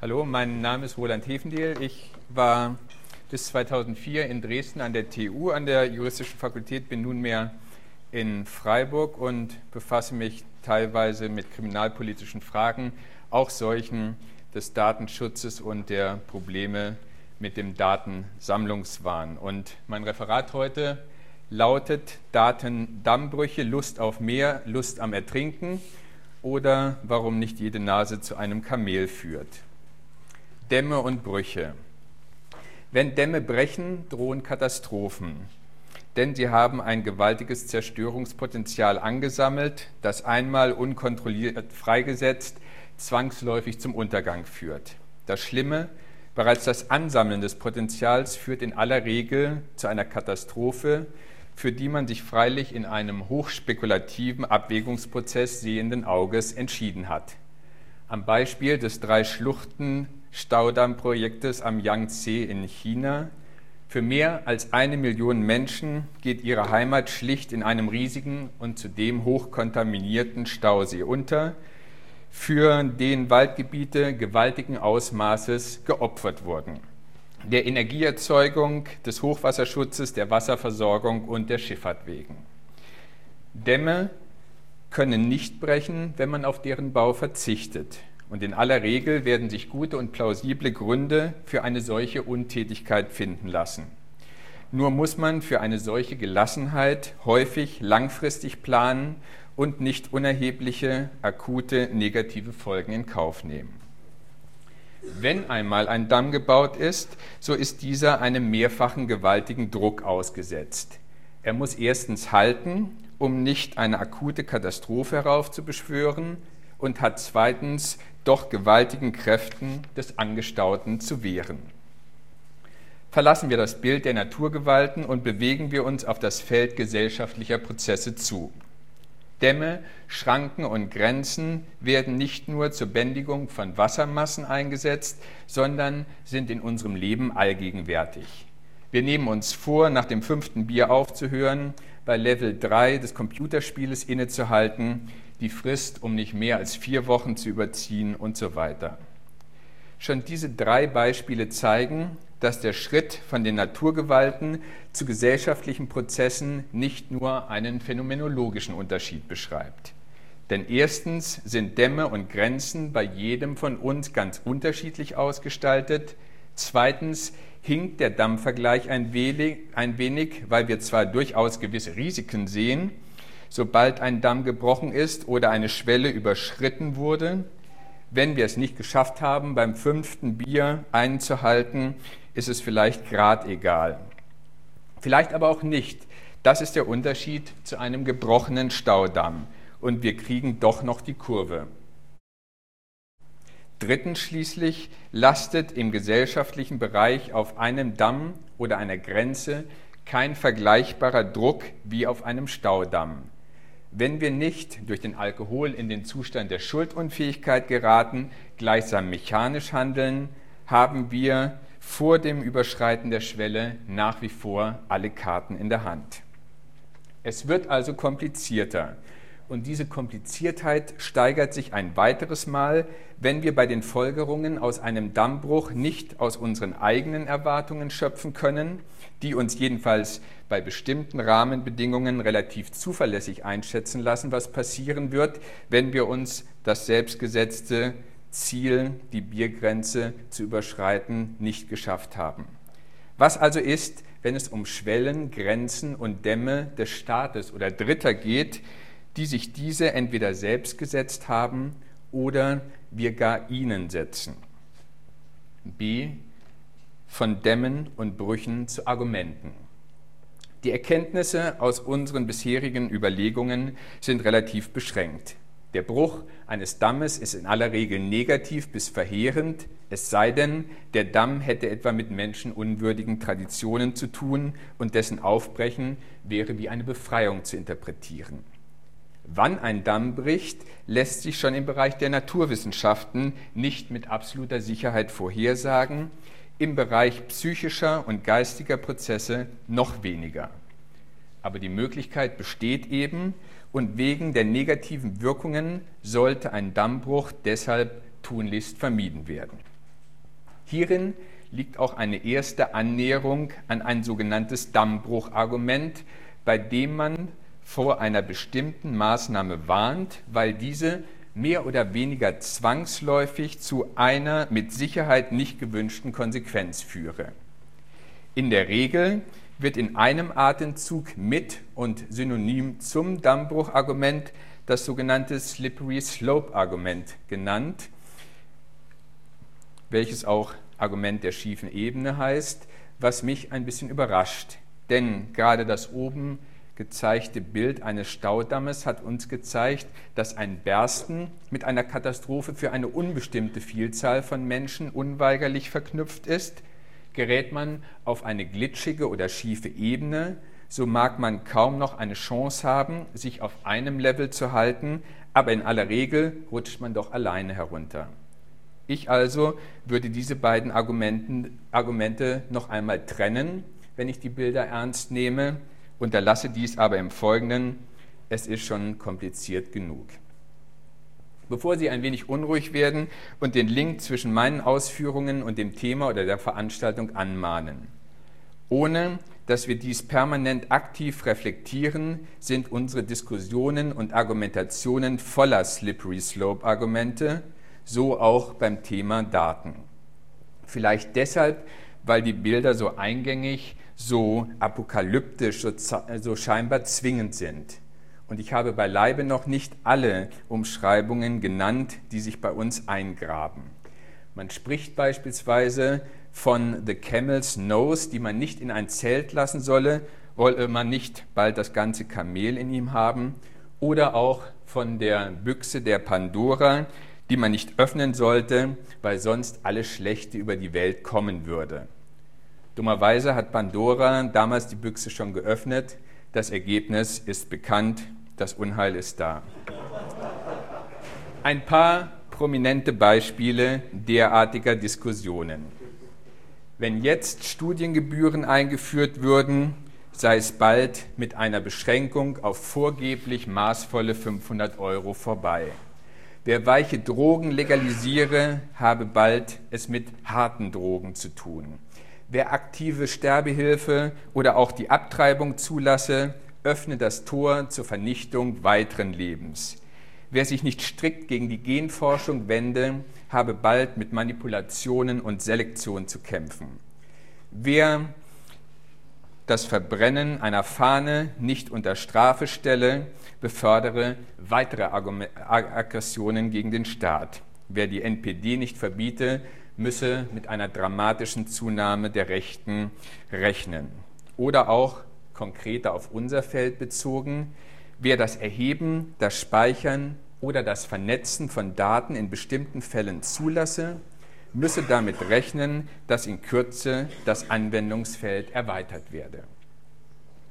Hallo, mein Name ist Roland Hefendiel. Ich war bis 2004 in Dresden an der TU, an der Juristischen Fakultät, bin nunmehr in Freiburg und befasse mich teilweise mit kriminalpolitischen Fragen, auch solchen des Datenschutzes und der Probleme mit dem Datensammlungswahn. Und mein Referat heute lautet Datendammbrüche, Lust auf mehr, Lust am Ertrinken oder warum nicht jede Nase zu einem Kamel führt. Dämme und Brüche. Wenn Dämme brechen, drohen Katastrophen, denn sie haben ein gewaltiges Zerstörungspotenzial angesammelt, das einmal unkontrolliert freigesetzt zwangsläufig zum Untergang führt. Das Schlimme, bereits das Ansammeln des Potenzials führt in aller Regel zu einer Katastrophe, für die man sich freilich in einem hochspekulativen Abwägungsprozess sehenden Auges entschieden hat. Am Beispiel des drei Schluchten Staudammprojektes am Yangtze in China. Für mehr als eine Million Menschen geht ihre Heimat schlicht in einem riesigen und zudem hochkontaminierten Stausee unter, für den Waldgebiete gewaltigen Ausmaßes geopfert wurden der Energieerzeugung, des Hochwasserschutzes, der Wasserversorgung und der Schifffahrt wegen. Dämme können nicht brechen, wenn man auf deren Bau verzichtet. Und in aller Regel werden sich gute und plausible Gründe für eine solche Untätigkeit finden lassen. Nur muss man für eine solche Gelassenheit häufig langfristig planen und nicht unerhebliche, akute negative Folgen in Kauf nehmen. Wenn einmal ein Damm gebaut ist, so ist dieser einem mehrfachen gewaltigen Druck ausgesetzt. Er muss erstens halten, um nicht eine akute Katastrophe heraufzubeschwören, und hat zweitens doch gewaltigen Kräften des Angestauten zu wehren. Verlassen wir das Bild der Naturgewalten und bewegen wir uns auf das Feld gesellschaftlicher Prozesse zu. Dämme, Schranken und Grenzen werden nicht nur zur Bändigung von Wassermassen eingesetzt, sondern sind in unserem Leben allgegenwärtig. Wir nehmen uns vor, nach dem fünften Bier aufzuhören, bei Level 3 des Computerspieles innezuhalten, die Frist um nicht mehr als vier Wochen zu überziehen und so weiter. Schon diese drei Beispiele zeigen, dass der Schritt von den Naturgewalten zu gesellschaftlichen Prozessen nicht nur einen phänomenologischen Unterschied beschreibt. Denn erstens sind Dämme und Grenzen bei jedem von uns ganz unterschiedlich ausgestaltet. Zweitens hinkt der Dammvergleich ein wenig, ein wenig, weil wir zwar durchaus gewisse Risiken sehen, sobald ein Damm gebrochen ist oder eine Schwelle überschritten wurde. Wenn wir es nicht geschafft haben, beim fünften Bier einzuhalten, ist es vielleicht grad egal. Vielleicht aber auch nicht. Das ist der Unterschied zu einem gebrochenen Staudamm. Und wir kriegen doch noch die Kurve. Drittens schließlich lastet im gesellschaftlichen Bereich auf einem Damm oder einer Grenze kein vergleichbarer Druck wie auf einem Staudamm. Wenn wir nicht durch den Alkohol in den Zustand der Schuldunfähigkeit geraten, gleichsam mechanisch handeln, haben wir vor dem Überschreiten der Schwelle nach wie vor alle Karten in der Hand. Es wird also komplizierter. Und diese Kompliziertheit steigert sich ein weiteres Mal, wenn wir bei den Folgerungen aus einem Dammbruch nicht aus unseren eigenen Erwartungen schöpfen können, die uns jedenfalls bei bestimmten Rahmenbedingungen relativ zuverlässig einschätzen lassen, was passieren wird, wenn wir uns das selbstgesetzte Ziel, die Biergrenze zu überschreiten, nicht geschafft haben. Was also ist, wenn es um Schwellen, Grenzen und Dämme des Staates oder Dritter geht, die sich diese entweder selbst gesetzt haben oder wir gar ihnen setzen? B. Von Dämmen und Brüchen zu Argumenten. Die Erkenntnisse aus unseren bisherigen Überlegungen sind relativ beschränkt. Der Bruch eines Dammes ist in aller Regel negativ bis verheerend, es sei denn, der Damm hätte etwa mit menschenunwürdigen Traditionen zu tun und dessen Aufbrechen wäre wie eine Befreiung zu interpretieren. Wann ein Damm bricht, lässt sich schon im Bereich der Naturwissenschaften nicht mit absoluter Sicherheit vorhersagen, im Bereich psychischer und geistiger Prozesse noch weniger. Aber die Möglichkeit besteht eben, und wegen der negativen Wirkungen sollte ein Dammbruch deshalb tunlichst vermieden werden. Hierin liegt auch eine erste Annäherung an ein sogenanntes Dammbruchargument, bei dem man vor einer bestimmten Maßnahme warnt, weil diese mehr oder weniger zwangsläufig zu einer mit Sicherheit nicht gewünschten Konsequenz führe. In der Regel wird in einem Atemzug mit und synonym zum Dammbruchargument das sogenannte Slippery Slope Argument genannt, welches auch Argument der schiefen Ebene heißt, was mich ein bisschen überrascht. Denn gerade das oben gezeigte Bild eines Staudammes hat uns gezeigt, dass ein Bersten mit einer Katastrophe für eine unbestimmte Vielzahl von Menschen unweigerlich verknüpft ist. Gerät man auf eine glitschige oder schiefe Ebene, so mag man kaum noch eine Chance haben, sich auf einem Level zu halten, aber in aller Regel rutscht man doch alleine herunter. Ich also würde diese beiden Argumente noch einmal trennen, wenn ich die Bilder ernst nehme, unterlasse dies aber im Folgenden, es ist schon kompliziert genug. Bevor Sie ein wenig unruhig werden und den Link zwischen meinen Ausführungen und dem Thema oder der Veranstaltung anmahnen. Ohne dass wir dies permanent aktiv reflektieren, sind unsere Diskussionen und Argumentationen voller Slippery Slope Argumente, so auch beim Thema Daten. Vielleicht deshalb, weil die Bilder so eingängig, so apokalyptisch, so, so scheinbar zwingend sind. Und ich habe beileibe noch nicht alle Umschreibungen genannt, die sich bei uns eingraben. Man spricht beispielsweise von The Camel's Nose, die man nicht in ein Zelt lassen solle, wolle man nicht bald das ganze Kamel in ihm haben, oder auch von der Büchse der Pandora, die man nicht öffnen sollte, weil sonst alles Schlechte über die Welt kommen würde. Dummerweise hat Pandora damals die Büchse schon geöffnet. Das Ergebnis ist bekannt, das Unheil ist da. Ein paar prominente Beispiele derartiger Diskussionen. Wenn jetzt Studiengebühren eingeführt würden, sei es bald mit einer Beschränkung auf vorgeblich maßvolle 500 Euro vorbei. Wer weiche Drogen legalisiere, habe bald es mit harten Drogen zu tun. Wer aktive Sterbehilfe oder auch die Abtreibung zulasse, öffne das Tor zur Vernichtung weiteren Lebens. Wer sich nicht strikt gegen die Genforschung wende, habe bald mit Manipulationen und Selektion zu kämpfen. Wer das Verbrennen einer Fahne nicht unter Strafe stelle, befördere weitere Aggressionen gegen den Staat. Wer die NPD nicht verbiete, müsse mit einer dramatischen Zunahme der Rechten rechnen. Oder auch konkreter auf unser Feld bezogen, wer das Erheben, das Speichern oder das Vernetzen von Daten in bestimmten Fällen zulasse, müsse damit rechnen, dass in Kürze das Anwendungsfeld erweitert werde.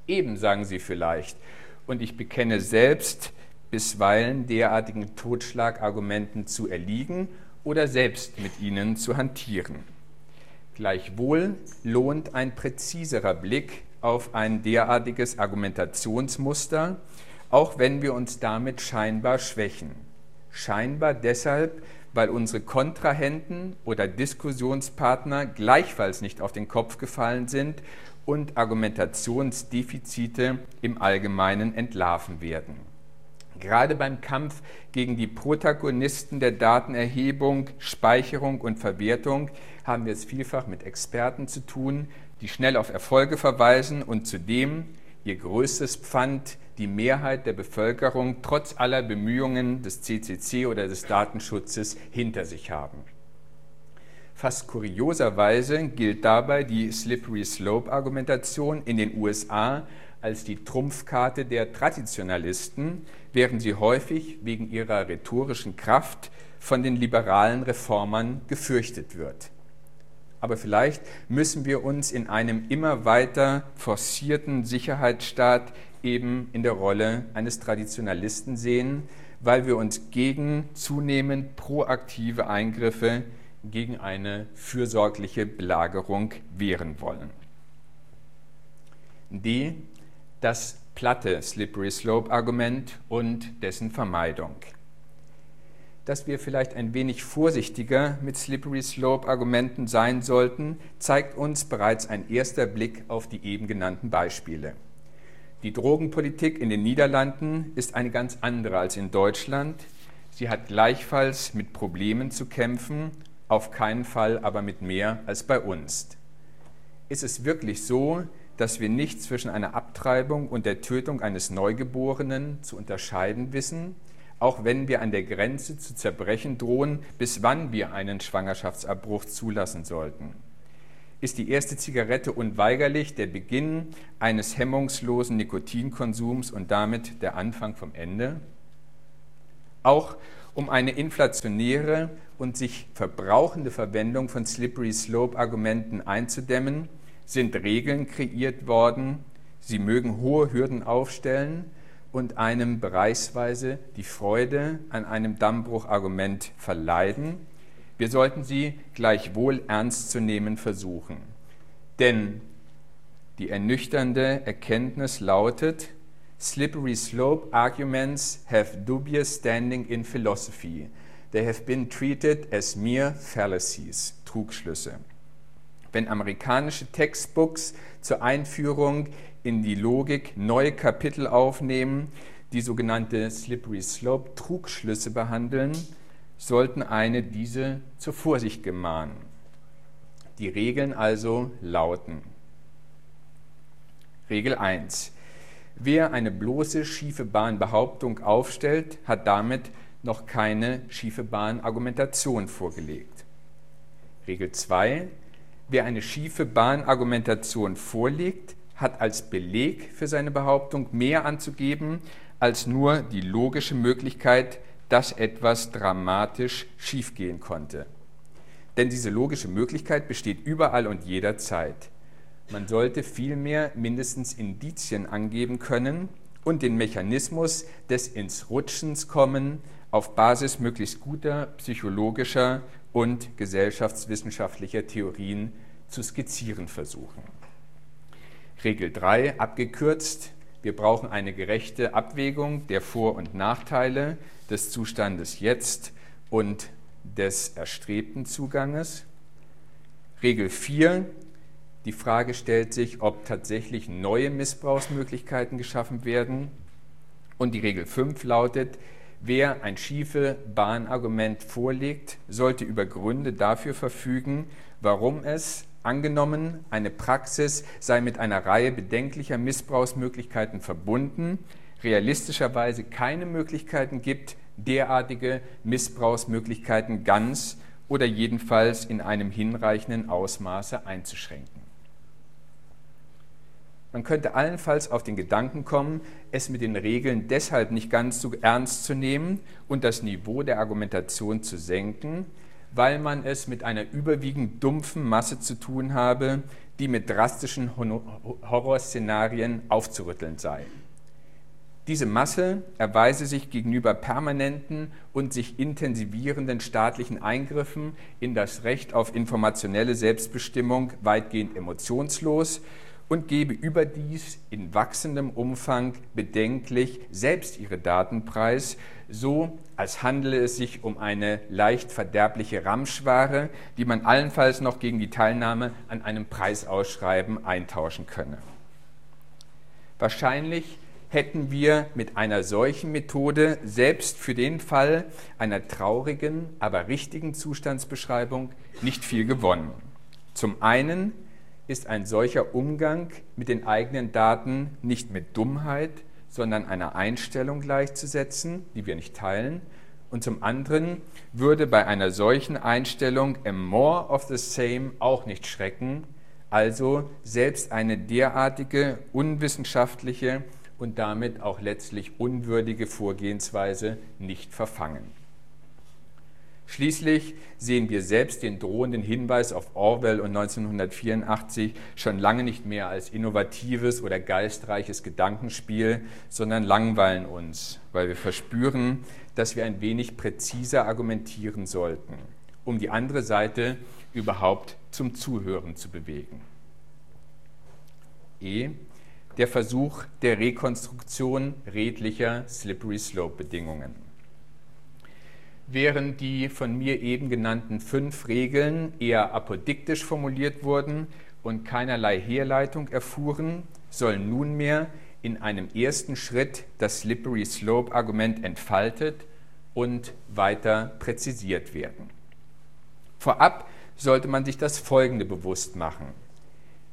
Eben sagen Sie vielleicht, und ich bekenne selbst bisweilen derartigen Totschlagargumenten zu erliegen oder selbst mit ihnen zu hantieren. Gleichwohl lohnt ein präziserer Blick auf ein derartiges Argumentationsmuster, auch wenn wir uns damit scheinbar schwächen. Scheinbar deshalb, weil unsere Kontrahenten oder Diskussionspartner gleichfalls nicht auf den Kopf gefallen sind und Argumentationsdefizite im Allgemeinen entlarven werden. Gerade beim Kampf gegen die Protagonisten der Datenerhebung, Speicherung und Verwertung haben wir es vielfach mit Experten zu tun, die schnell auf Erfolge verweisen und zudem ihr größtes Pfand die Mehrheit der Bevölkerung trotz aller Bemühungen des CCC oder des Datenschutzes hinter sich haben. Fast kurioserweise gilt dabei die Slippery Slope Argumentation in den USA als die Trumpfkarte der Traditionalisten, während sie häufig wegen ihrer rhetorischen Kraft von den liberalen Reformern gefürchtet wird. Aber vielleicht müssen wir uns in einem immer weiter forcierten Sicherheitsstaat eben in der Rolle eines Traditionalisten sehen, weil wir uns gegen zunehmend proaktive Eingriffe gegen eine fürsorgliche Belagerung wehren wollen. D. Das platte Slippery Slope Argument und dessen Vermeidung. dass wir vielleicht ein wenig vorsichtiger mit Slippery Slope-Argumenten sein sollten, zeigt uns bereits ein erster Blick auf die eben genannten Beispiele. Die Drogenpolitik in den Niederlanden ist eine ganz andere als in Deutschland. Sie hat gleichfalls mit Problemen zu kämpfen, auf keinen Fall aber mit mehr als bei uns. Ist es wirklich so, dass wir nicht zwischen einer Abtreibung und der Tötung eines Neugeborenen zu unterscheiden wissen, auch wenn wir an der Grenze zu zerbrechen drohen, bis wann wir einen Schwangerschaftsabbruch zulassen sollten. Ist die erste Zigarette unweigerlich der Beginn eines hemmungslosen Nikotinkonsums und damit der Anfang vom Ende? Auch um eine inflationäre und sich verbrauchende Verwendung von Slippery Slope-Argumenten einzudämmen, sind Regeln kreiert worden. Sie mögen hohe Hürden aufstellen, und einem bereichsweise die Freude an einem Dammbruchargument verleiden, wir sollten sie gleichwohl ernst zu nehmen versuchen. Denn die ernüchternde Erkenntnis lautet, Slippery slope arguments have dubious standing in philosophy. They have been treated as mere fallacies, Trugschlüsse. Wenn amerikanische Textbooks zur Einführung in die Logik neue Kapitel aufnehmen, die sogenannte Slippery Slope Trugschlüsse behandeln, sollten eine diese zur Vorsicht gemahnen. Die Regeln also lauten. Regel 1. Wer eine bloße schiefe Bahnbehauptung aufstellt, hat damit noch keine schiefe Bahnargumentation vorgelegt. Regel 2. Wer eine schiefe Bahnargumentation vorlegt, hat als Beleg für seine Behauptung mehr anzugeben als nur die logische Möglichkeit, dass etwas dramatisch schiefgehen konnte. Denn diese logische Möglichkeit besteht überall und jederzeit. Man sollte vielmehr mindestens Indizien angeben können und den Mechanismus des ins Rutschens kommen auf Basis möglichst guter psychologischer und gesellschaftswissenschaftlicher Theorien zu skizzieren versuchen. Regel 3 abgekürzt. Wir brauchen eine gerechte Abwägung der Vor- und Nachteile des Zustandes jetzt und des erstrebten Zuganges. Regel 4. Die Frage stellt sich, ob tatsächlich neue Missbrauchsmöglichkeiten geschaffen werden. Und die Regel 5 lautet, wer ein schiefe Bahnargument vorlegt, sollte über Gründe dafür verfügen, warum es Angenommen, eine Praxis sei mit einer Reihe bedenklicher Missbrauchsmöglichkeiten verbunden, realistischerweise keine Möglichkeiten gibt, derartige Missbrauchsmöglichkeiten ganz oder jedenfalls in einem hinreichenden Ausmaße einzuschränken. Man könnte allenfalls auf den Gedanken kommen, es mit den Regeln deshalb nicht ganz so ernst zu nehmen und das Niveau der Argumentation zu senken, weil man es mit einer überwiegend dumpfen Masse zu tun habe, die mit drastischen Horrorszenarien aufzurütteln sei. Diese Masse erweise sich gegenüber permanenten und sich intensivierenden staatlichen Eingriffen in das Recht auf informationelle Selbstbestimmung weitgehend emotionslos und gebe überdies in wachsendem Umfang bedenklich selbst ihre Daten preis, so als handele es sich um eine leicht verderbliche Ramschware, die man allenfalls noch gegen die Teilnahme an einem Preisausschreiben eintauschen könne. Wahrscheinlich hätten wir mit einer solchen Methode selbst für den Fall einer traurigen, aber richtigen Zustandsbeschreibung nicht viel gewonnen. Zum einen ist ein solcher Umgang mit den eigenen Daten nicht mit Dummheit, sondern einer Einstellung gleichzusetzen, die wir nicht teilen. Und zum anderen würde bei einer solchen Einstellung a more of the same auch nicht schrecken, also selbst eine derartige unwissenschaftliche und damit auch letztlich unwürdige Vorgehensweise nicht verfangen. Schließlich sehen wir selbst den drohenden Hinweis auf Orwell und 1984 schon lange nicht mehr als innovatives oder geistreiches Gedankenspiel, sondern langweilen uns, weil wir verspüren, dass wir ein wenig präziser argumentieren sollten, um die andere Seite überhaupt zum Zuhören zu bewegen. E. Der Versuch der Rekonstruktion redlicher Slippery Slope Bedingungen. Während die von mir eben genannten fünf Regeln eher apodiktisch formuliert wurden und keinerlei Herleitung erfuhren, soll nunmehr in einem ersten Schritt das Slippery Slope Argument entfaltet und weiter präzisiert werden. Vorab sollte man sich das Folgende bewusst machen.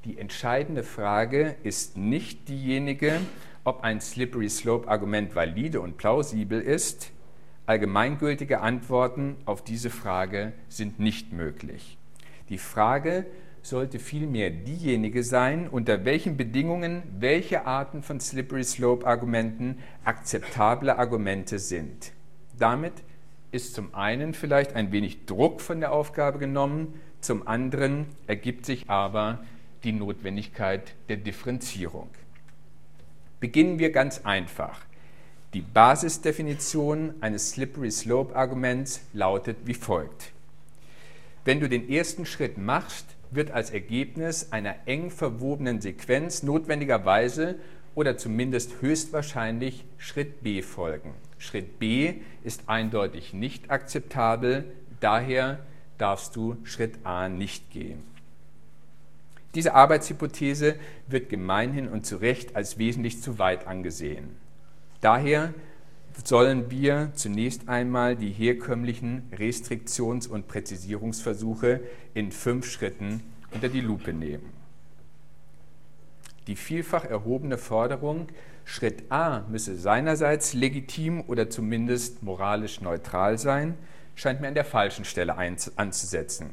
Die entscheidende Frage ist nicht diejenige, ob ein Slippery Slope Argument valide und plausibel ist. Allgemeingültige Antworten auf diese Frage sind nicht möglich. Die Frage sollte vielmehr diejenige sein, unter welchen Bedingungen welche Arten von Slippery Slope Argumenten akzeptable Argumente sind. Damit ist zum einen vielleicht ein wenig Druck von der Aufgabe genommen, zum anderen ergibt sich aber die Notwendigkeit der Differenzierung. Beginnen wir ganz einfach. Die Basisdefinition eines Slippery Slope Arguments lautet wie folgt. Wenn du den ersten Schritt machst, wird als Ergebnis einer eng verwobenen Sequenz notwendigerweise oder zumindest höchstwahrscheinlich Schritt B folgen. Schritt B ist eindeutig nicht akzeptabel, daher darfst du Schritt A nicht gehen. Diese Arbeitshypothese wird gemeinhin und zu Recht als wesentlich zu weit angesehen. Daher sollen wir zunächst einmal die herkömmlichen Restriktions- und Präzisierungsversuche in fünf Schritten unter die Lupe nehmen. Die vielfach erhobene Forderung, Schritt A müsse seinerseits legitim oder zumindest moralisch neutral sein, scheint mir an der falschen Stelle anzusetzen.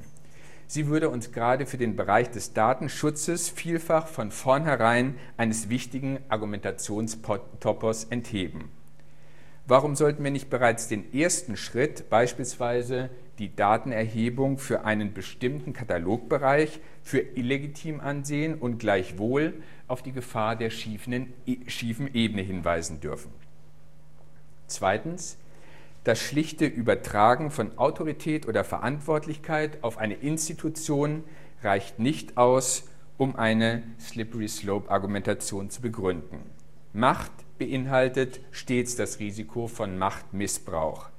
Sie würde uns gerade für den Bereich des Datenschutzes vielfach von vornherein eines wichtigen Argumentationstopos entheben. Warum sollten wir nicht bereits den ersten Schritt, beispielsweise die Datenerhebung für einen bestimmten Katalogbereich, für illegitim ansehen und gleichwohl auf die Gefahr der schiefen, schiefen Ebene hinweisen dürfen? Zweitens, das schlichte Übertragen von Autorität oder Verantwortlichkeit auf eine Institution reicht nicht aus, um eine Slippery Slope-Argumentation zu begründen. Macht beinhaltet stets das Risiko von Machtmissbrauch.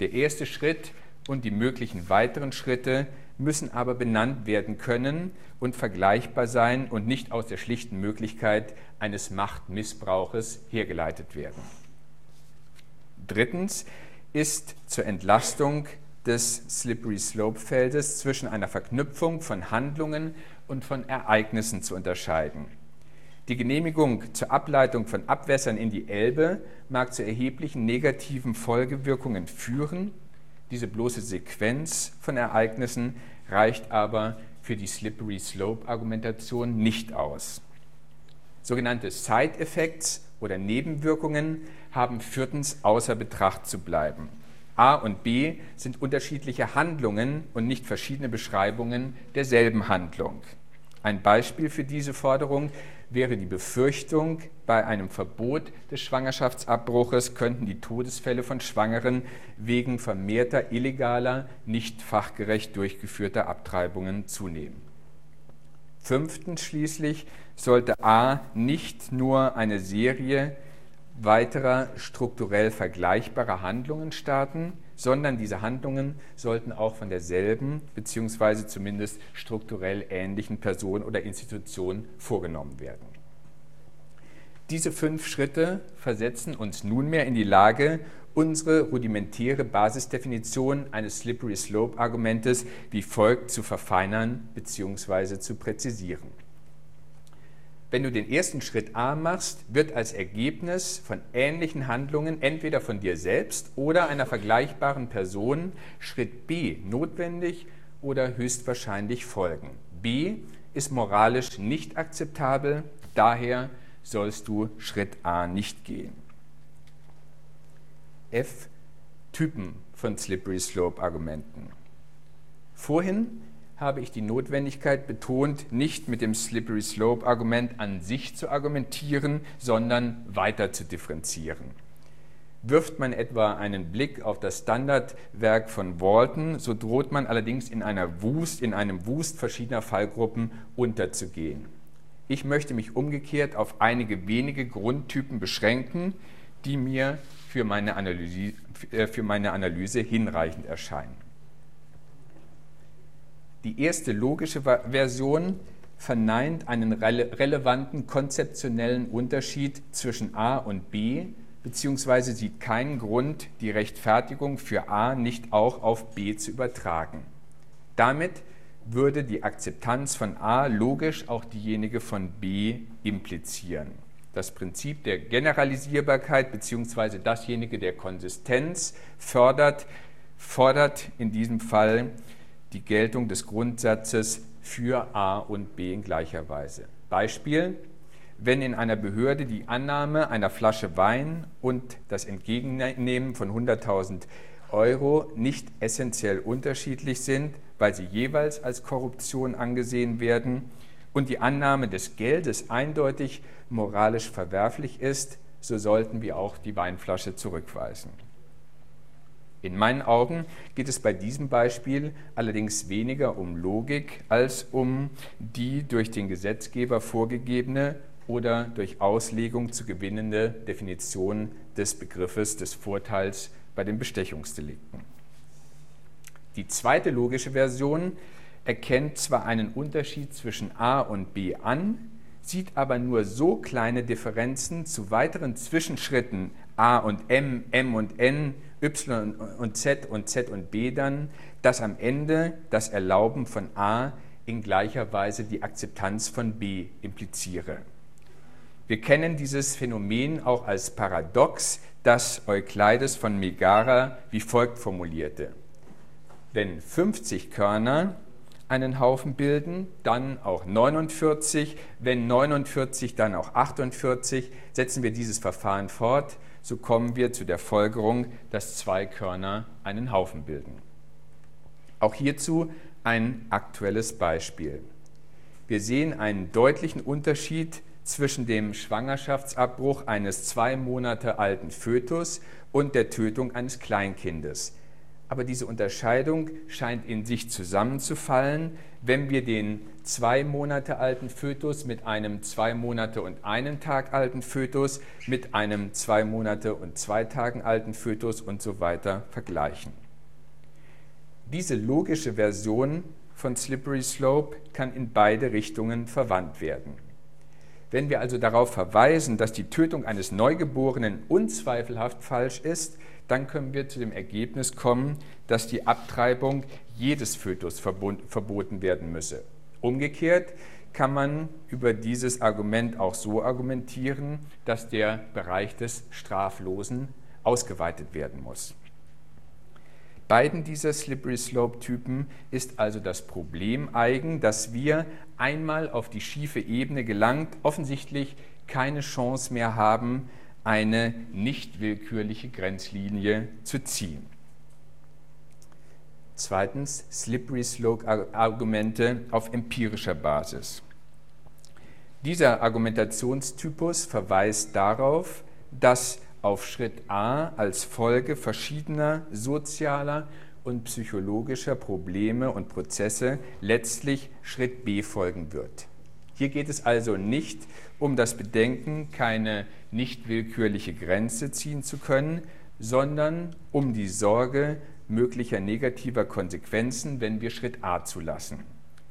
Der erste Schritt und die möglichen weiteren Schritte müssen aber benannt werden können und vergleichbar sein und nicht aus der schlichten Möglichkeit eines Machtmissbrauches hergeleitet werden. Drittens, ist zur Entlastung des Slippery Slope Feldes zwischen einer Verknüpfung von Handlungen und von Ereignissen zu unterscheiden. Die Genehmigung zur Ableitung von Abwässern in die Elbe mag zu erheblichen negativen Folgewirkungen führen. Diese bloße Sequenz von Ereignissen reicht aber für die Slippery Slope Argumentation nicht aus. Sogenannte Side Effects oder Nebenwirkungen haben viertens außer Betracht zu bleiben. A und B sind unterschiedliche Handlungen und nicht verschiedene Beschreibungen derselben Handlung. Ein Beispiel für diese Forderung wäre die Befürchtung, bei einem Verbot des Schwangerschaftsabbruches könnten die Todesfälle von Schwangeren wegen vermehrter illegaler, nicht fachgerecht durchgeführter Abtreibungen zunehmen. Fünftens schließlich sollte A nicht nur eine Serie weiterer strukturell vergleichbarer Handlungen starten, sondern diese Handlungen sollten auch von derselben bzw. zumindest strukturell ähnlichen Person oder Institution vorgenommen werden. Diese fünf Schritte versetzen uns nunmehr in die Lage, unsere rudimentäre Basisdefinition eines Slippery Slope Argumentes wie folgt zu verfeinern bzw. zu präzisieren. Wenn du den ersten Schritt A machst, wird als Ergebnis von ähnlichen Handlungen entweder von dir selbst oder einer vergleichbaren Person Schritt B notwendig oder höchstwahrscheinlich folgen. B ist moralisch nicht akzeptabel, daher sollst du Schritt A nicht gehen. F. Typen von Slippery Slope Argumenten. Vorhin habe ich die Notwendigkeit betont, nicht mit dem Slippery Slope Argument an sich zu argumentieren, sondern weiter zu differenzieren. Wirft man etwa einen Blick auf das Standardwerk von Walton, so droht man allerdings in, einer Wust, in einem Wust verschiedener Fallgruppen unterzugehen. Ich möchte mich umgekehrt auf einige wenige Grundtypen beschränken, die mir für meine Analyse, äh, für meine Analyse hinreichend erscheinen. Die erste logische Version verneint einen rele relevanten konzeptionellen Unterschied zwischen A und B, beziehungsweise sieht keinen Grund, die Rechtfertigung für A nicht auch auf B zu übertragen. Damit würde die Akzeptanz von A logisch auch diejenige von B implizieren. Das Prinzip der Generalisierbarkeit bzw. dasjenige der Konsistenz fördert, fordert in diesem Fall die Geltung des Grundsatzes für A und B in gleicher Weise. Beispiel, wenn in einer Behörde die Annahme einer Flasche Wein und das Entgegennehmen von 100.000 Euro nicht essentiell unterschiedlich sind, weil sie jeweils als Korruption angesehen werden und die Annahme des Geldes eindeutig moralisch verwerflich ist, so sollten wir auch die Weinflasche zurückweisen. In meinen Augen geht es bei diesem Beispiel allerdings weniger um Logik als um die durch den Gesetzgeber vorgegebene oder durch Auslegung zu gewinnende Definition des Begriffes des Vorteils bei den Bestechungsdelikten. Die zweite logische Version erkennt zwar einen Unterschied zwischen A und B an, sieht aber nur so kleine Differenzen zu weiteren Zwischenschritten A und M, M und N, Y und Z und Z und B dann, dass am Ende das Erlauben von A in gleicher Weise die Akzeptanz von B impliziere. Wir kennen dieses Phänomen auch als Paradox, das Eukleides von Megara wie folgt formulierte. Wenn 50 Körner einen Haufen bilden, dann auch 49, wenn 49, dann auch 48, setzen wir dieses Verfahren fort, so kommen wir zu der Folgerung, dass zwei Körner einen Haufen bilden. Auch hierzu ein aktuelles Beispiel. Wir sehen einen deutlichen Unterschied zwischen dem Schwangerschaftsabbruch eines zwei Monate alten Fötus und der Tötung eines Kleinkindes. Aber diese Unterscheidung scheint in sich zusammenzufallen, wenn wir den zwei Monate alten Fötus mit einem zwei Monate und einen Tag alten Fötus, mit einem zwei Monate und zwei Tagen alten Fötus und so weiter vergleichen. Diese logische Version von Slippery Slope kann in beide Richtungen verwandt werden. Wenn wir also darauf verweisen, dass die Tötung eines Neugeborenen unzweifelhaft falsch ist, dann können wir zu dem Ergebnis kommen, dass die Abtreibung jedes Fötus verboten werden müsse. Umgekehrt kann man über dieses Argument auch so argumentieren, dass der Bereich des Straflosen ausgeweitet werden muss. Beiden dieser Slippery Slope-Typen ist also das Problem eigen, dass wir einmal auf die schiefe Ebene gelangt, offensichtlich keine Chance mehr haben, eine nicht willkürliche Grenzlinie zu ziehen. Zweitens Slippery Slope-Argumente auf empirischer Basis. Dieser Argumentationstypus verweist darauf, dass auf Schritt A als Folge verschiedener sozialer und psychologischer Probleme und Prozesse letztlich Schritt B folgen wird. Hier geht es also nicht um das Bedenken, keine nicht willkürliche Grenze ziehen zu können, sondern um die Sorge möglicher negativer Konsequenzen, wenn wir Schritt A zulassen.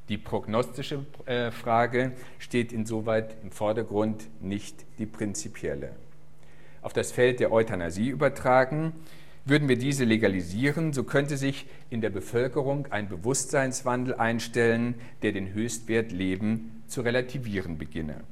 Die prognostische äh, Frage steht insoweit im Vordergrund, nicht die prinzipielle auf das Feld der Euthanasie übertragen. Würden wir diese legalisieren, so könnte sich in der Bevölkerung ein Bewusstseinswandel einstellen, der den Höchstwert Leben zu relativieren beginne.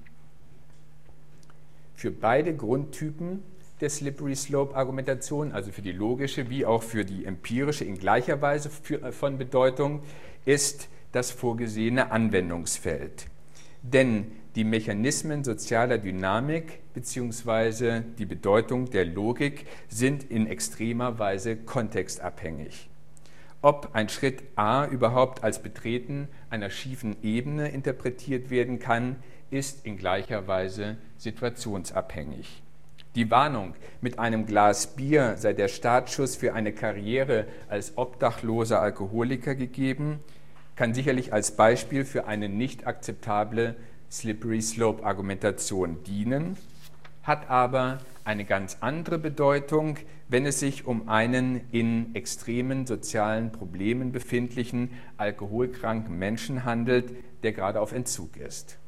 Für beide Grundtypen der Slippery Slope Argumentation, also für die logische wie auch für die empirische in gleicher Weise äh, von Bedeutung, ist das vorgesehene Anwendungsfeld. Denn die Mechanismen sozialer Dynamik bzw. die Bedeutung der Logik sind in extremer Weise kontextabhängig. Ob ein Schritt A überhaupt als Betreten einer schiefen Ebene interpretiert werden kann, ist in gleicher Weise situationsabhängig. Die Warnung, mit einem Glas Bier sei der Startschuss für eine Karriere als obdachloser Alkoholiker gegeben, kann sicherlich als Beispiel für eine nicht akzeptable Slippery Slope Argumentation dienen, hat aber eine ganz andere Bedeutung, wenn es sich um einen in extremen sozialen Problemen befindlichen, alkoholkranken Menschen handelt, der gerade auf Entzug ist.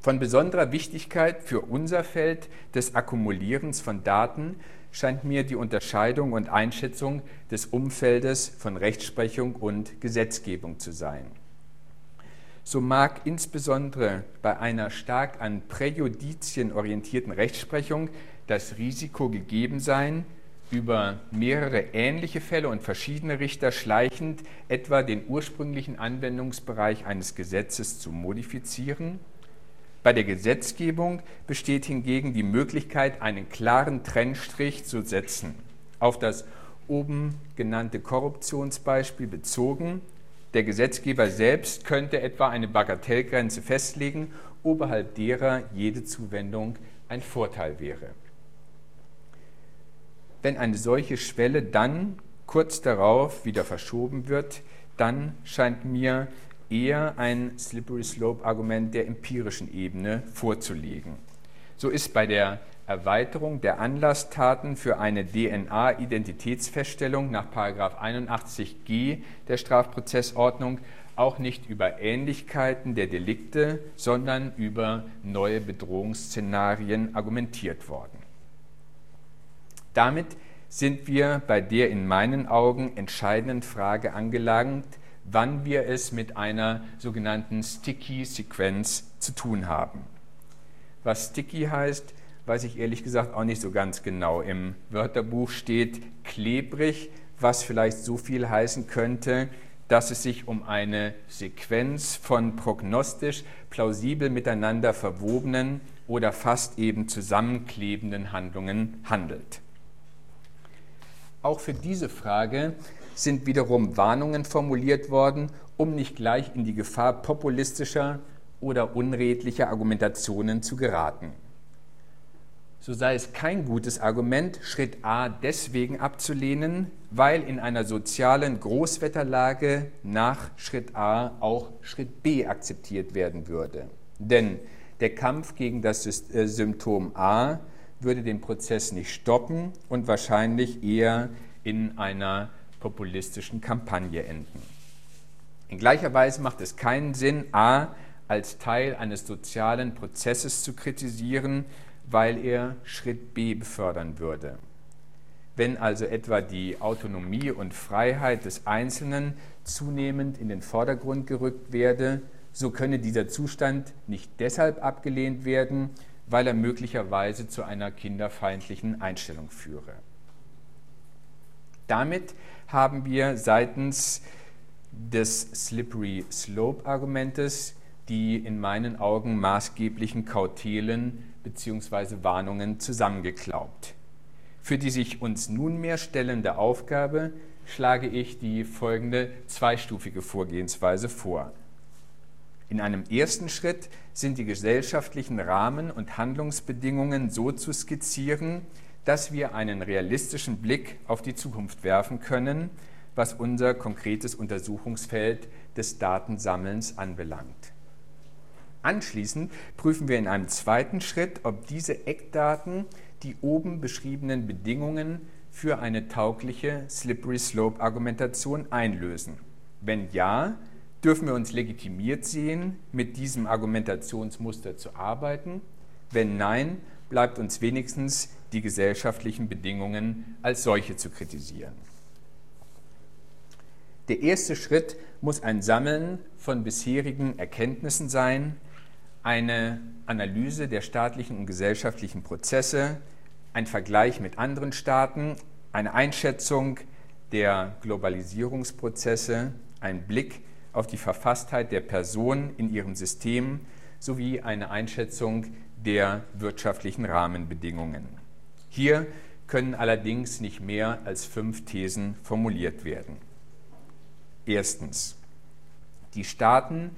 Von besonderer Wichtigkeit für unser Feld des Akkumulierens von Daten scheint mir die Unterscheidung und Einschätzung des Umfeldes von Rechtsprechung und Gesetzgebung zu sein. So mag insbesondere bei einer stark an Präjudizien orientierten Rechtsprechung das Risiko gegeben sein, über mehrere ähnliche Fälle und verschiedene Richter schleichend etwa den ursprünglichen Anwendungsbereich eines Gesetzes zu modifizieren bei der Gesetzgebung besteht hingegen die Möglichkeit, einen klaren Trennstrich zu setzen. Auf das oben genannte Korruptionsbeispiel bezogen, der Gesetzgeber selbst könnte etwa eine Bagatellgrenze festlegen, oberhalb derer jede Zuwendung ein Vorteil wäre. Wenn eine solche Schwelle dann kurz darauf wieder verschoben wird, dann scheint mir eher ein Slippery Slope-Argument der empirischen Ebene vorzulegen. So ist bei der Erweiterung der Anlasstaten für eine DNA-Identitätsfeststellung nach 81g der Strafprozessordnung auch nicht über Ähnlichkeiten der Delikte, sondern über neue Bedrohungsszenarien argumentiert worden. Damit sind wir bei der in meinen Augen entscheidenden Frage angelangt, wann wir es mit einer sogenannten Sticky-Sequenz zu tun haben. Was Sticky heißt, weiß ich ehrlich gesagt auch nicht so ganz genau. Im Wörterbuch steht klebrig, was vielleicht so viel heißen könnte, dass es sich um eine Sequenz von prognostisch plausibel miteinander verwobenen oder fast eben zusammenklebenden Handlungen handelt. Auch für diese Frage sind wiederum Warnungen formuliert worden, um nicht gleich in die Gefahr populistischer oder unredlicher Argumentationen zu geraten. So sei es kein gutes Argument, Schritt A deswegen abzulehnen, weil in einer sozialen Großwetterlage nach Schritt A auch Schritt B akzeptiert werden würde. Denn der Kampf gegen das äh, Symptom A würde den Prozess nicht stoppen und wahrscheinlich eher in einer populistischen Kampagne enden. In gleicher Weise macht es keinen Sinn, a als Teil eines sozialen Prozesses zu kritisieren, weil er Schritt b befördern würde. Wenn also etwa die Autonomie und Freiheit des Einzelnen zunehmend in den Vordergrund gerückt werde, so könne dieser Zustand nicht deshalb abgelehnt werden, weil er möglicherweise zu einer kinderfeindlichen Einstellung führe. Damit haben wir seitens des Slippery Slope Argumentes die in meinen Augen maßgeblichen Kautelen bzw. Warnungen zusammengeklaubt. Für die sich uns nunmehr stellende Aufgabe schlage ich die folgende zweistufige Vorgehensweise vor. In einem ersten Schritt sind die gesellschaftlichen Rahmen und Handlungsbedingungen so zu skizzieren, dass wir einen realistischen Blick auf die Zukunft werfen können, was unser konkretes Untersuchungsfeld des Datensammelns anbelangt. Anschließend prüfen wir in einem zweiten Schritt, ob diese Eckdaten die oben beschriebenen Bedingungen für eine taugliche Slippery Slope Argumentation einlösen. Wenn ja, dürfen wir uns legitimiert sehen, mit diesem Argumentationsmuster zu arbeiten. Wenn nein, bleibt uns wenigstens die gesellschaftlichen Bedingungen als solche zu kritisieren. Der erste Schritt muss ein Sammeln von bisherigen Erkenntnissen sein, eine Analyse der staatlichen und gesellschaftlichen Prozesse, ein Vergleich mit anderen Staaten, eine Einschätzung der Globalisierungsprozesse, ein Blick auf die Verfasstheit der Person in ihrem System sowie eine Einschätzung der wirtschaftlichen Rahmenbedingungen. Hier können allerdings nicht mehr als fünf Thesen formuliert werden. Erstens. Die Staaten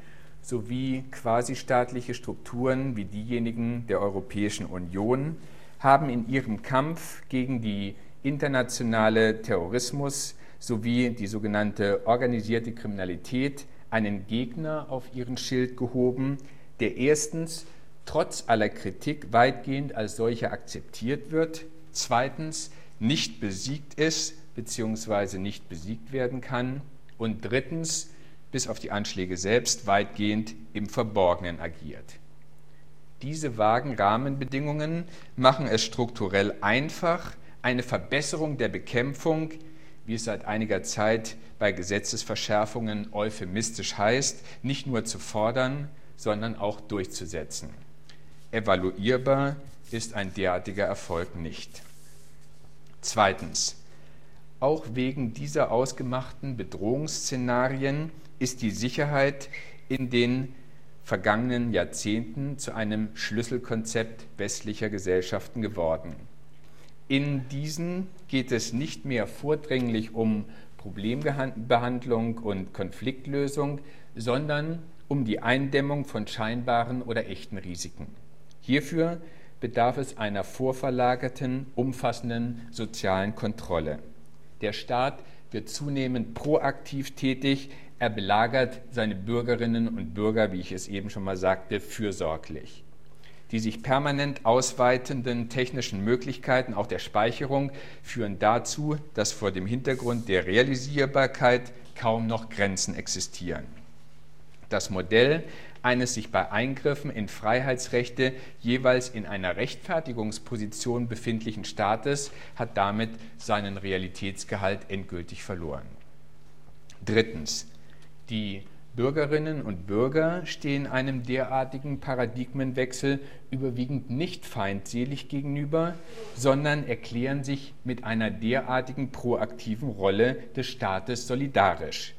sowie quasi-staatliche Strukturen wie diejenigen der Europäischen Union haben in ihrem Kampf gegen die internationale Terrorismus sowie die sogenannte organisierte Kriminalität einen Gegner auf ihren Schild gehoben, der erstens trotz aller Kritik weitgehend als solcher akzeptiert wird, zweitens nicht besiegt ist bzw. nicht besiegt werden kann und drittens bis auf die Anschläge selbst weitgehend im Verborgenen agiert. Diese vagen Rahmenbedingungen machen es strukturell einfach, eine Verbesserung der Bekämpfung, wie es seit einiger Zeit bei Gesetzesverschärfungen euphemistisch heißt, nicht nur zu fordern, sondern auch durchzusetzen. Evaluierbar ist ein derartiger Erfolg nicht. Zweitens. Auch wegen dieser ausgemachten Bedrohungsszenarien ist die Sicherheit in den vergangenen Jahrzehnten zu einem Schlüsselkonzept westlicher Gesellschaften geworden. In diesen geht es nicht mehr vordringlich um Problembehandlung und Konfliktlösung, sondern um die Eindämmung von scheinbaren oder echten Risiken. Hierfür bedarf es einer vorverlagerten, umfassenden sozialen Kontrolle. Der Staat wird zunehmend proaktiv tätig, er belagert seine Bürgerinnen und Bürger, wie ich es eben schon mal sagte, fürsorglich. Die sich permanent ausweitenden technischen Möglichkeiten, auch der Speicherung, führen dazu, dass vor dem Hintergrund der Realisierbarkeit kaum noch Grenzen existieren. Das Modell eines sich bei Eingriffen in Freiheitsrechte jeweils in einer Rechtfertigungsposition befindlichen Staates hat damit seinen Realitätsgehalt endgültig verloren. Drittens. Die Bürgerinnen und Bürger stehen einem derartigen Paradigmenwechsel überwiegend nicht feindselig gegenüber, sondern erklären sich mit einer derartigen proaktiven Rolle des Staates solidarisch.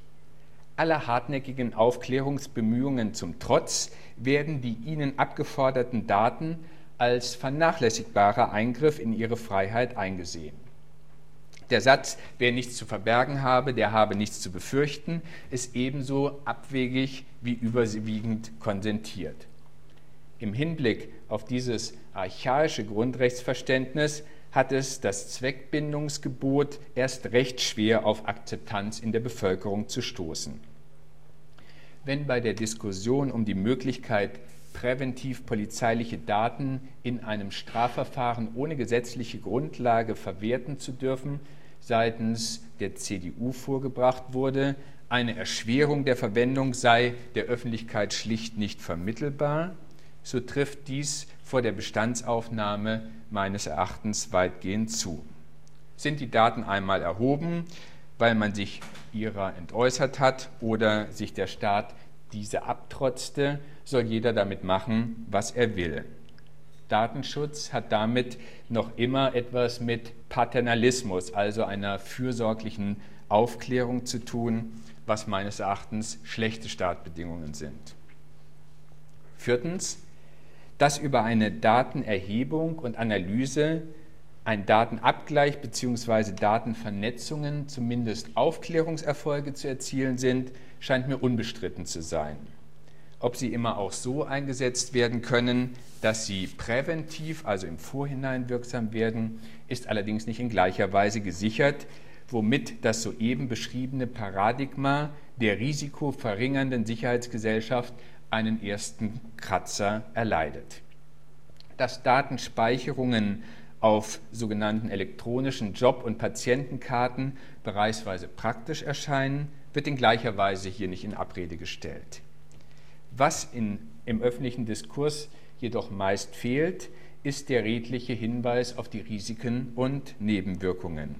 Aller hartnäckigen Aufklärungsbemühungen zum Trotz werden die ihnen abgeforderten Daten als vernachlässigbarer Eingriff in ihre Freiheit eingesehen. Der Satz, wer nichts zu verbergen habe, der habe nichts zu befürchten, ist ebenso abwegig wie überwiegend konsentiert. Im Hinblick auf dieses archaische Grundrechtsverständnis hat es das Zweckbindungsgebot erst recht schwer auf Akzeptanz in der Bevölkerung zu stoßen. Wenn bei der Diskussion um die Möglichkeit, präventiv polizeiliche Daten in einem Strafverfahren ohne gesetzliche Grundlage verwerten zu dürfen, seitens der CDU vorgebracht wurde, eine Erschwerung der Verwendung sei der Öffentlichkeit schlicht nicht vermittelbar, so trifft dies vor der Bestandsaufnahme meines Erachtens weitgehend zu. Sind die Daten einmal erhoben, weil man sich ihrer entäußert hat oder sich der Staat diese abtrotzte, soll jeder damit machen, was er will. Datenschutz hat damit noch immer etwas mit Paternalismus, also einer fürsorglichen Aufklärung zu tun, was meines Erachtens schlechte Startbedingungen sind. Viertens, dass über eine Datenerhebung und Analyse ein Datenabgleich bzw. Datenvernetzungen zumindest Aufklärungserfolge zu erzielen sind, scheint mir unbestritten zu sein. Ob sie immer auch so eingesetzt werden können, dass sie präventiv, also im Vorhinein wirksam werden, ist allerdings nicht in gleicher Weise gesichert, womit das soeben beschriebene Paradigma der risikoverringernden Sicherheitsgesellschaft einen ersten Kratzer erleidet. Dass Datenspeicherungen auf sogenannten elektronischen Job- und Patientenkarten bereichsweise praktisch erscheinen, wird in gleicher Weise hier nicht in Abrede gestellt. Was in, im öffentlichen Diskurs jedoch meist fehlt, ist der redliche Hinweis auf die Risiken und Nebenwirkungen.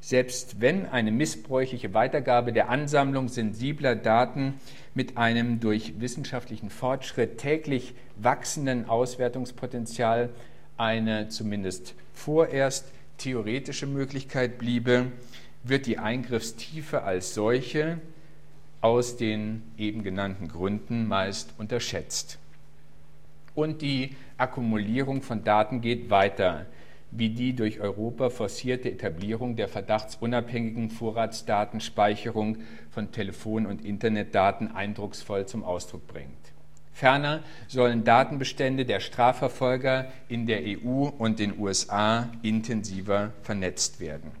Selbst wenn eine missbräuchliche Weitergabe der Ansammlung sensibler Daten mit einem durch wissenschaftlichen Fortschritt täglich wachsenden Auswertungspotenzial eine zumindest vorerst theoretische Möglichkeit bliebe, wird die Eingriffstiefe als solche aus den eben genannten Gründen meist unterschätzt. Und die Akkumulierung von Daten geht weiter, wie die durch Europa forcierte Etablierung der verdachtsunabhängigen Vorratsdatenspeicherung von Telefon- und Internetdaten eindrucksvoll zum Ausdruck bringt. Ferner sollen Datenbestände der Strafverfolger in der EU und den USA intensiver vernetzt werden.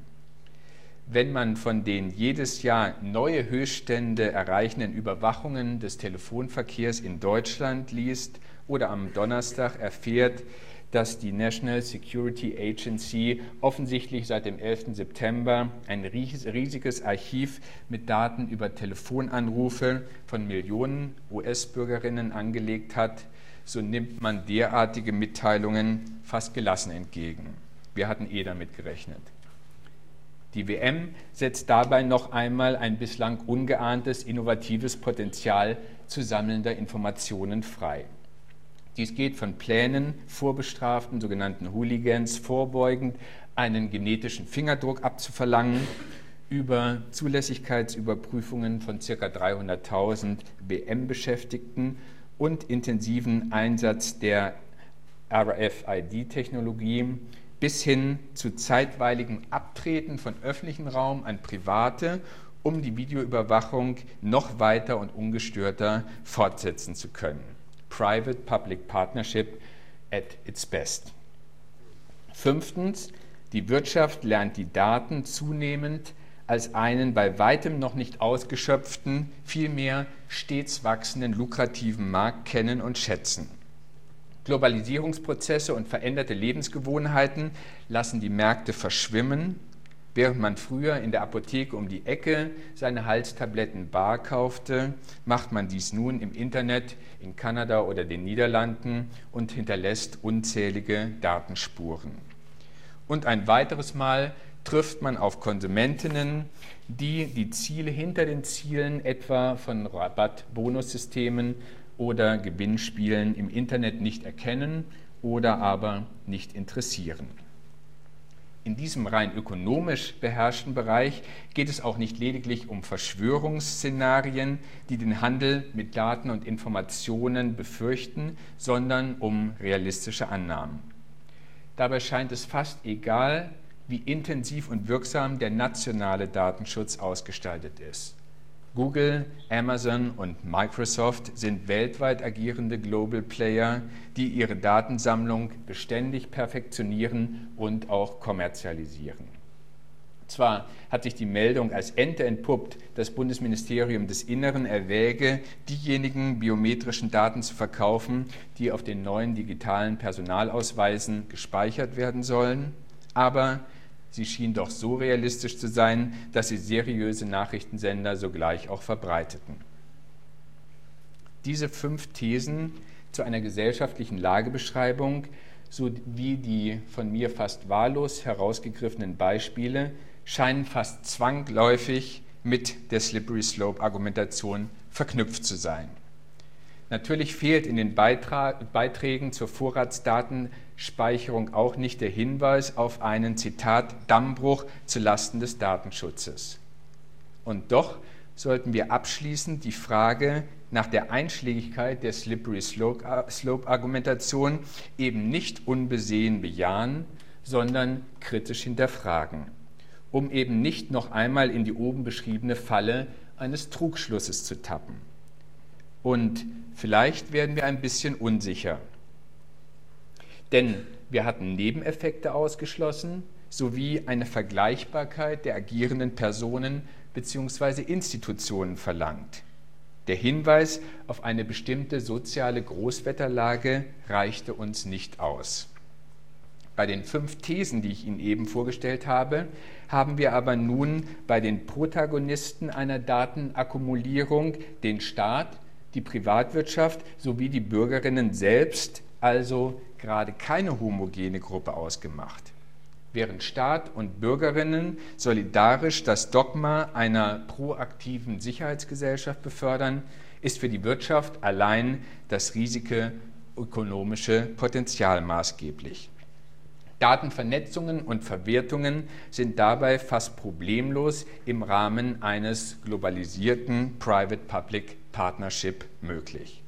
Wenn man von den jedes Jahr neue Höchststände erreichenden Überwachungen des Telefonverkehrs in Deutschland liest oder am Donnerstag erfährt, dass die National Security Agency offensichtlich seit dem 11. September ein riesiges Archiv mit Daten über Telefonanrufe von Millionen US-Bürgerinnen angelegt hat, so nimmt man derartige Mitteilungen fast gelassen entgegen. Wir hatten eh damit gerechnet. Die WM setzt dabei noch einmal ein bislang ungeahntes innovatives Potenzial zu sammelnder Informationen frei. Dies geht von Plänen, vorbestraften sogenannten Hooligans vorbeugend einen genetischen Fingerdruck abzuverlangen, über Zulässigkeitsüberprüfungen von ca. 300.000 WM-Beschäftigten und intensiven Einsatz der RFID-Technologie bis hin zu zeitweiligem Abtreten von öffentlichem Raum an Private, um die Videoüberwachung noch weiter und ungestörter fortsetzen zu können. Private-Public Partnership at its best. Fünftens, die Wirtschaft lernt die Daten zunehmend als einen bei weitem noch nicht ausgeschöpften, vielmehr stets wachsenden lukrativen Markt kennen und schätzen. Globalisierungsprozesse und veränderte Lebensgewohnheiten lassen die Märkte verschwimmen Während man früher in der Apotheke um die Ecke seine Halstabletten bar kaufte, macht man dies nun im Internet in Kanada oder den Niederlanden und hinterlässt unzählige Datenspuren. Und ein weiteres Mal trifft man auf Konsumentinnen, die die Ziele hinter den Zielen etwa von Rabatt-Bonussystemen oder Gewinnspielen im Internet nicht erkennen oder aber nicht interessieren. In diesem rein ökonomisch beherrschten Bereich geht es auch nicht lediglich um Verschwörungsszenarien, die den Handel mit Daten und Informationen befürchten, sondern um realistische Annahmen. Dabei scheint es fast egal, wie intensiv und wirksam der nationale Datenschutz ausgestaltet ist. Google, Amazon und Microsoft sind weltweit agierende Global Player, die ihre Datensammlung beständig perfektionieren und auch kommerzialisieren. Zwar hat sich die Meldung als Ente entpuppt, das Bundesministerium des Inneren erwäge, diejenigen biometrischen Daten zu verkaufen, die auf den neuen digitalen Personalausweisen gespeichert werden sollen, aber Sie schien doch so realistisch zu sein, dass sie seriöse Nachrichtensender sogleich auch verbreiteten. Diese fünf Thesen zu einer gesellschaftlichen Lagebeschreibung sowie die von mir fast wahllos herausgegriffenen Beispiele scheinen fast zwangläufig mit der Slippery Slope Argumentation verknüpft zu sein. Natürlich fehlt in den Beiträgen zur Vorratsdatenspeicherung auch nicht der Hinweis auf einen Zitat Dammbruch zu Lasten des Datenschutzes. Und doch sollten wir abschließend die Frage nach der Einschlägigkeit der Slippery Slope-Argumentation eben nicht unbesehen bejahen, sondern kritisch hinterfragen, um eben nicht noch einmal in die oben beschriebene Falle eines Trugschlusses zu tappen. Und vielleicht werden wir ein bisschen unsicher. Denn wir hatten Nebeneffekte ausgeschlossen sowie eine Vergleichbarkeit der agierenden Personen bzw. Institutionen verlangt. Der Hinweis auf eine bestimmte soziale Großwetterlage reichte uns nicht aus. Bei den fünf Thesen, die ich Ihnen eben vorgestellt habe, haben wir aber nun bei den Protagonisten einer Datenakkumulierung den Staat, die Privatwirtschaft sowie die Bürgerinnen selbst also gerade keine homogene Gruppe ausgemacht. Während Staat und Bürgerinnen solidarisch das Dogma einer proaktiven Sicherheitsgesellschaft befördern, ist für die Wirtschaft allein das riesige ökonomische Potenzial maßgeblich. Datenvernetzungen und Verwertungen sind dabei fast problemlos im Rahmen eines globalisierten Private-Public Partnership möglich.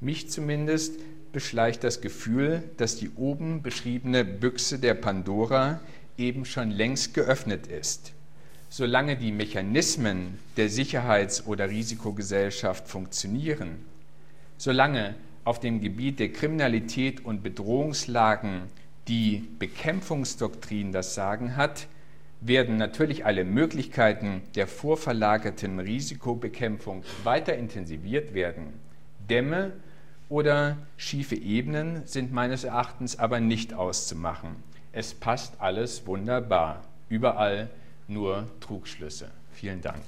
Mich zumindest beschleicht das Gefühl, dass die oben beschriebene Büchse der Pandora eben schon längst geöffnet ist. Solange die Mechanismen der Sicherheits- oder Risikogesellschaft funktionieren, solange auf dem Gebiet der Kriminalität und Bedrohungslagen die Bekämpfungsdoktrin das Sagen hat, werden natürlich alle Möglichkeiten der vorverlagerten Risikobekämpfung weiter intensiviert werden. Dämme oder schiefe Ebenen sind meines Erachtens aber nicht auszumachen. Es passt alles wunderbar. Überall nur Trugschlüsse. Vielen Dank.